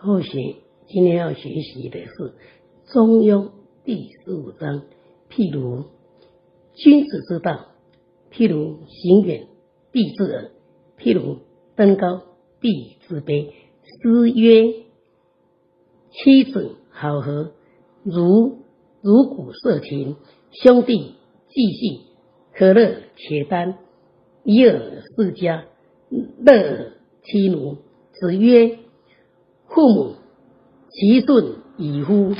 后学今天要学习的是《中庸》第十五章，譬如君子之道，譬如行远必自耳，譬如登高必自卑。诗曰：“妻子好合，如如鼓瑟琴；兄弟既信，和乐且丹。以尔世家，乐妻奴。”子曰。父母其顺以乎？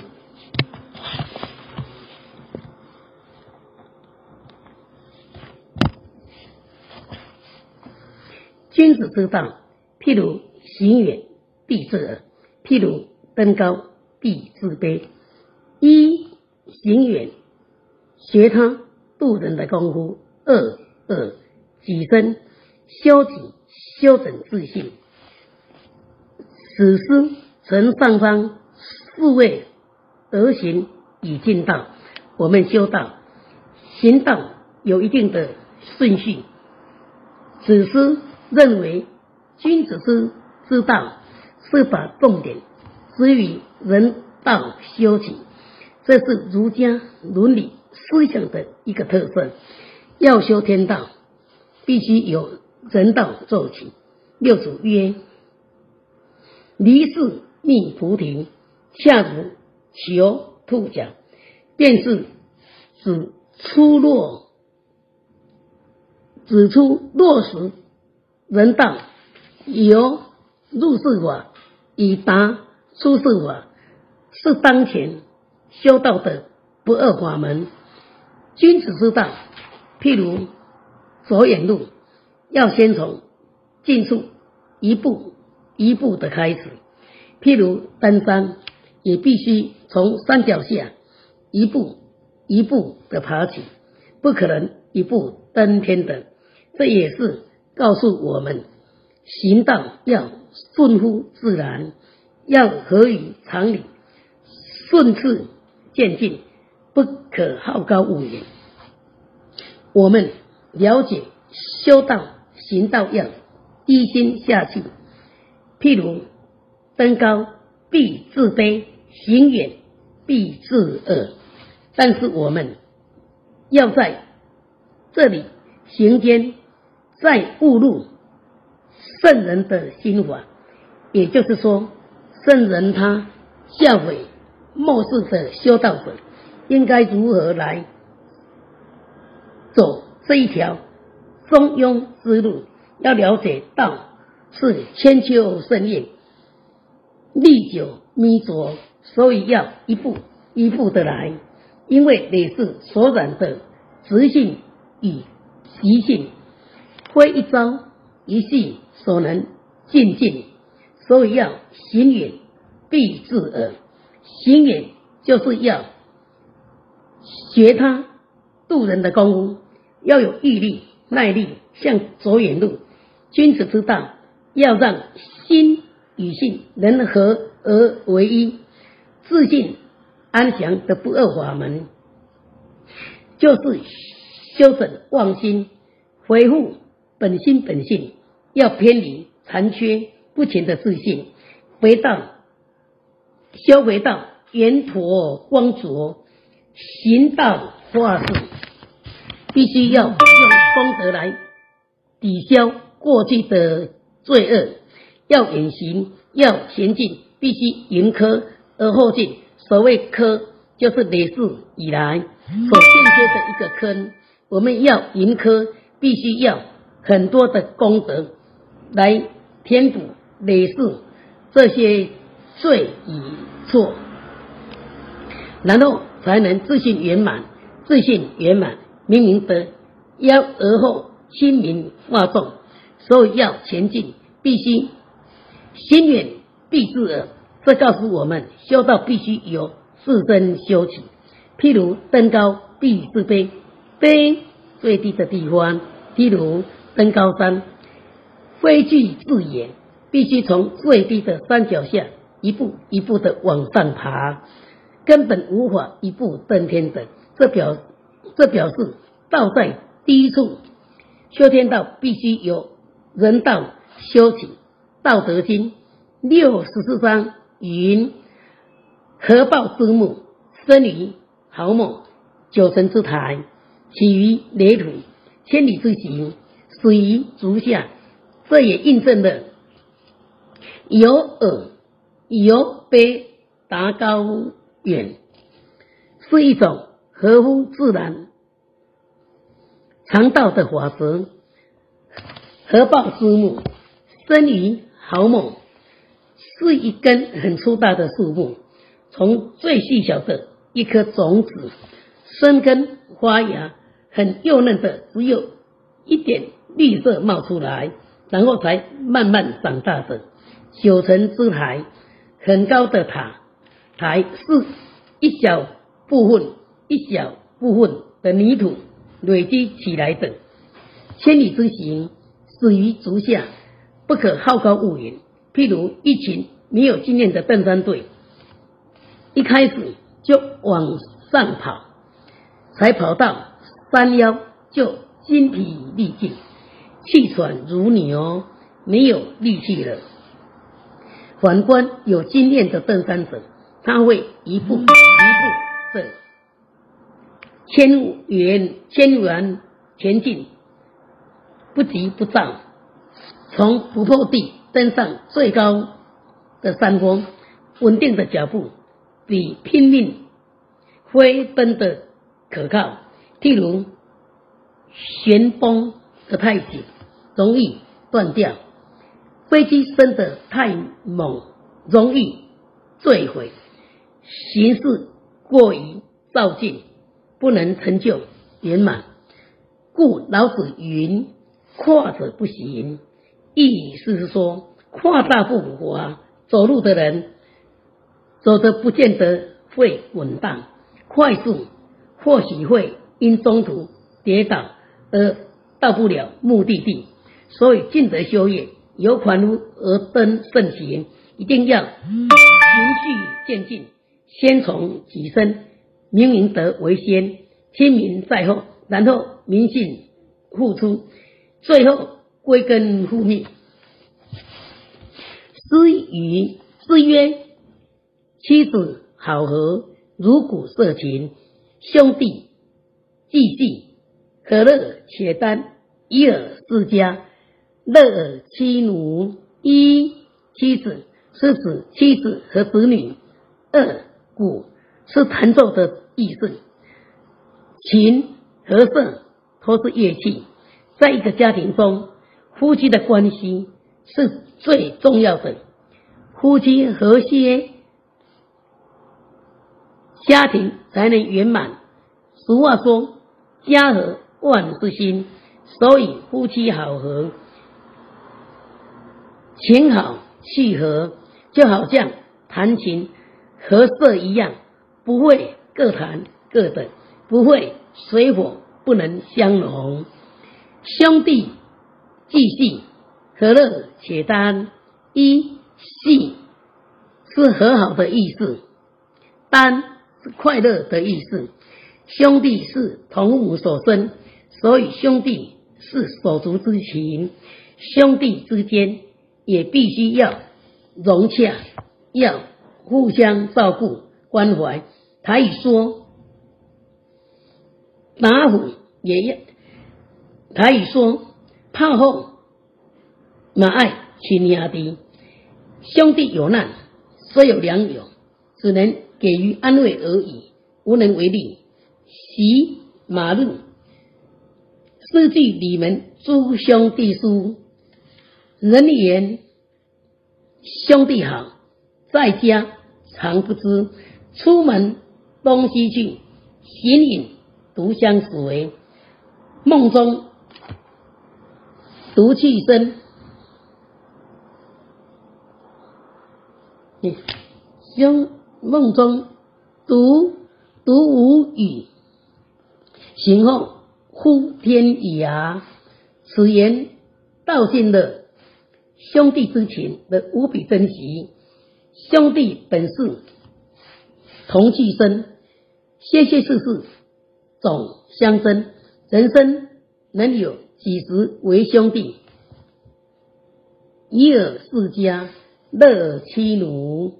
君子之道，譬如行远必自耳，譬如登高必自卑。一行远，学他渡人的功夫；二二己身修己，修整自信。子思成上方四位德行以尽道。我们修道行道有一定的顺序。子思认为君子之之道是把重点置于人道修起，这是儒家伦理思想的一个特色。要修天道，必须由人道做起。六祖曰。离世觅菩提，下如求兔角，便是指出落，指出落实人道，由入世法以达出世法，是当前修道的不二法门。君子之道，譬如走远路，要先从近处一步。一步的开始，譬如登山，也必须从山脚下一步一步的爬起，不可能一步登天的。这也是告诉我们，行道要顺乎自然，要合于常理，顺次渐进，不可好高骛远。我们了解修道行道要低心下去。譬如登高必自卑，行远必自恶。但是我们要在这里行间，再误入圣人的心法。也就是说，圣人他教诲末世的修道者，应该如何来走这一条中庸之路？要了解道。是千秋盛宴，历久弥卓，所以要一步一步的来，因为你是所染的直性与习性，非一朝一夕所能尽尽，所以要行远必自耳。行远就是要学他渡人的功夫，要有毅力耐力，向走远路。君子之道。要让心与性能合而为一，自信安详的不二法门，就是修整妄心，恢复本心本性。要偏离残缺不全的自信，回到修回到圆陀光浊，行道化世，必须要用功德来抵消过去的。罪恶要远行，要前进，必须迎科而后进。所谓科，就是累世以来所欠缺的一个坑。我们要迎科，必须要很多的功德来填补累世这些罪与错，然后才能自信圆满。自信圆满，明明德，要而后亲民化众。所以要前进，必须心远必自耳。这告诉我们，修道必须由自身修起。譬如登高必自卑，卑最低的地方。譬如登高山，非惧自远，必须从最低的山脚下一步一步的往上爬，根本无法一步登天的。这表这表示道在低处，修天道必须有。人道修起，《道德经》六十四章云：合抱之木，生于毫末；九层之台，起于垒土；千里之行，始于足下。这也印证了由耳由卑达高远，是一种合乎自然常道的法则。合抱之木，生于毫末。是一根很粗大的树木，从最细小的一颗种子生根发芽，很幼嫩的，只有一点绿色冒出来，然后才慢慢长大的。九层之台，很高的塔台是一小部分一小部分的泥土累积起来的。千里之行，始于足下，不可好高骛远。譬如一群没有经验的登山队，一开始就往上跑，才跑到山腰就筋疲力尽、气喘如牛，没有力气了。反观有经验的登山者，他会一步一步的千元千元前进，不急不躁，从不破地。登上最高的山峰，稳定的脚步比拼命飞奔的可靠。譬如旋风的太紧，容易断掉；飞机升得太猛，容易坠毁；形势过于躁进，不能成就圆满。故老子云：“跨者不行。”意思是说，跨大步啊，走路的人走的不见得会稳当，快速或许会因中途跌倒而到不了目的地。所以，尽德修业，有款如而登圣行，一定要循序渐进，先从己身，明明德为先，亲民在后，然后民信付出，最后。归根复命。诗语诗曰：“妻子好合，如骨色情；兄弟既济，可乐且单？一尔自家，乐尔妻奴。一妻子是指妻子和子女；二鼓是弹奏的意思；琴和瑟都是乐器。在一个家庭中。”夫妻的关系是最重要的，夫妻和谐，家庭才能圆满。俗话说：“家和万事兴。”所以夫妻好合，情好气和，就好像弹琴和色一样，不会各弹各的，不会水火不能相容。兄弟。既细和乐且单，一细是和好的意思，单是快乐的意思。兄弟是同母所生，所以兄弟是手足之情。兄弟之间也必须要融洽，要互相照顾关怀。他一说打虎也要，他一说。炮后马爱亲兄弟，兄弟有难，虽有良友，只能给予安慰而已，无能为力。习马路诗句里门诸兄弟书，人言兄弟好，在家常不知，出门东西去，形影独相随，梦中。独气生，兄梦中独独无语，醒后呼天涯。此言道尽了兄弟之情的无比珍惜。兄弟本是同气生，些些事事总相争。人生能有？几时为兄弟？一尔世家，乐尔妻奴。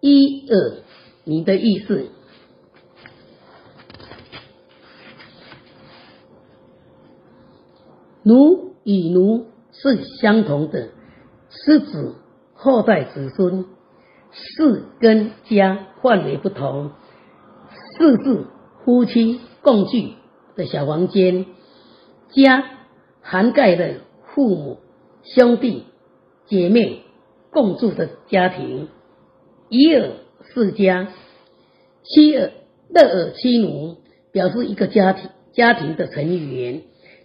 一二，你的意思。奴与奴是相同的，是指后代子孙。事跟家范围不同，事是夫妻共聚的小房间，家涵盖了父母、兄弟、姐妹共住的家庭。一尔世家，妻尔、乐尔妻奴，表示一个家庭家庭的成员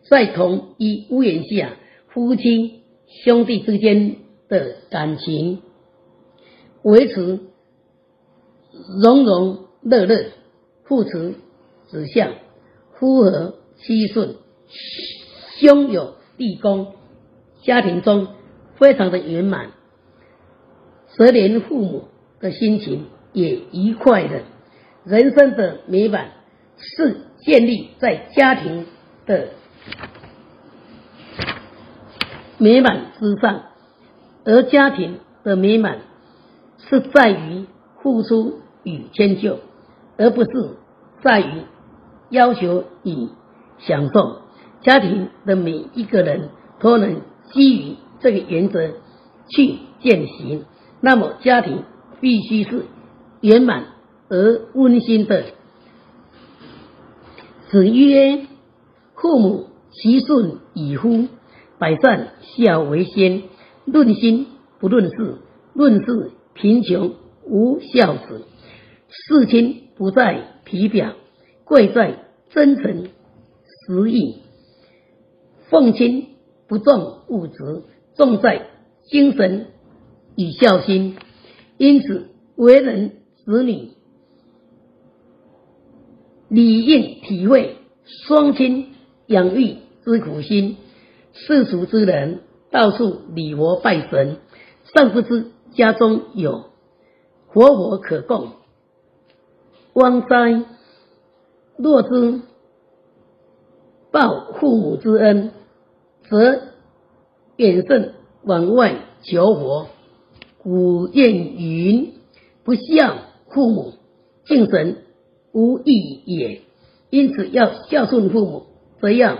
在同一屋檐下，夫妻兄弟之间的感情。维持融融乐乐，父慈子孝，夫和妻顺，兄友弟恭，家庭中非常的圆满，蛇年父母的心情也愉快的，人生的美满是建立在家庭的美满之上，而家庭的美满。是在于付出与迁就，而不是在于要求与享受。家庭的每一个人都能基于这个原则去践行，那么家庭必须是圆满而温馨的。子曰：“父母其顺以乎，百善孝为先。论心不论事，论事。”贫穷无孝子，事亲不在皮表，贵在真诚实意；奉亲不重物质，重在精神与孝心。因此，为人子女理应体会双亲养育之苦心。世俗之人到处礼佛拜神，尚不知。家中有活佛可供，汪哉！若知报父母之恩，则远胜往外求活。古谚云：“不孝父母，敬神无益也。”因此，要孝顺父母，则要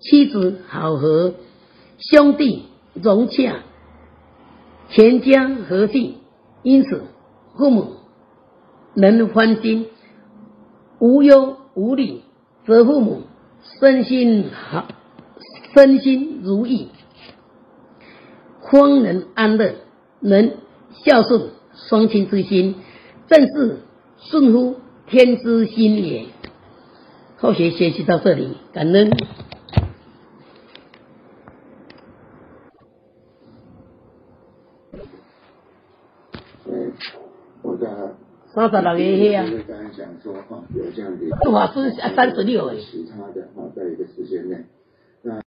妻子好合，兄弟融洽。全家和气，因此父母能欢心，无忧无虑，则父母身心好，身心如意，方能安乐，能孝顺双亲之心，正是顺乎天之心也。后学学习到这里，感恩。三十六页啊，杜法师三十六诶。其他的啊，在一个时间内。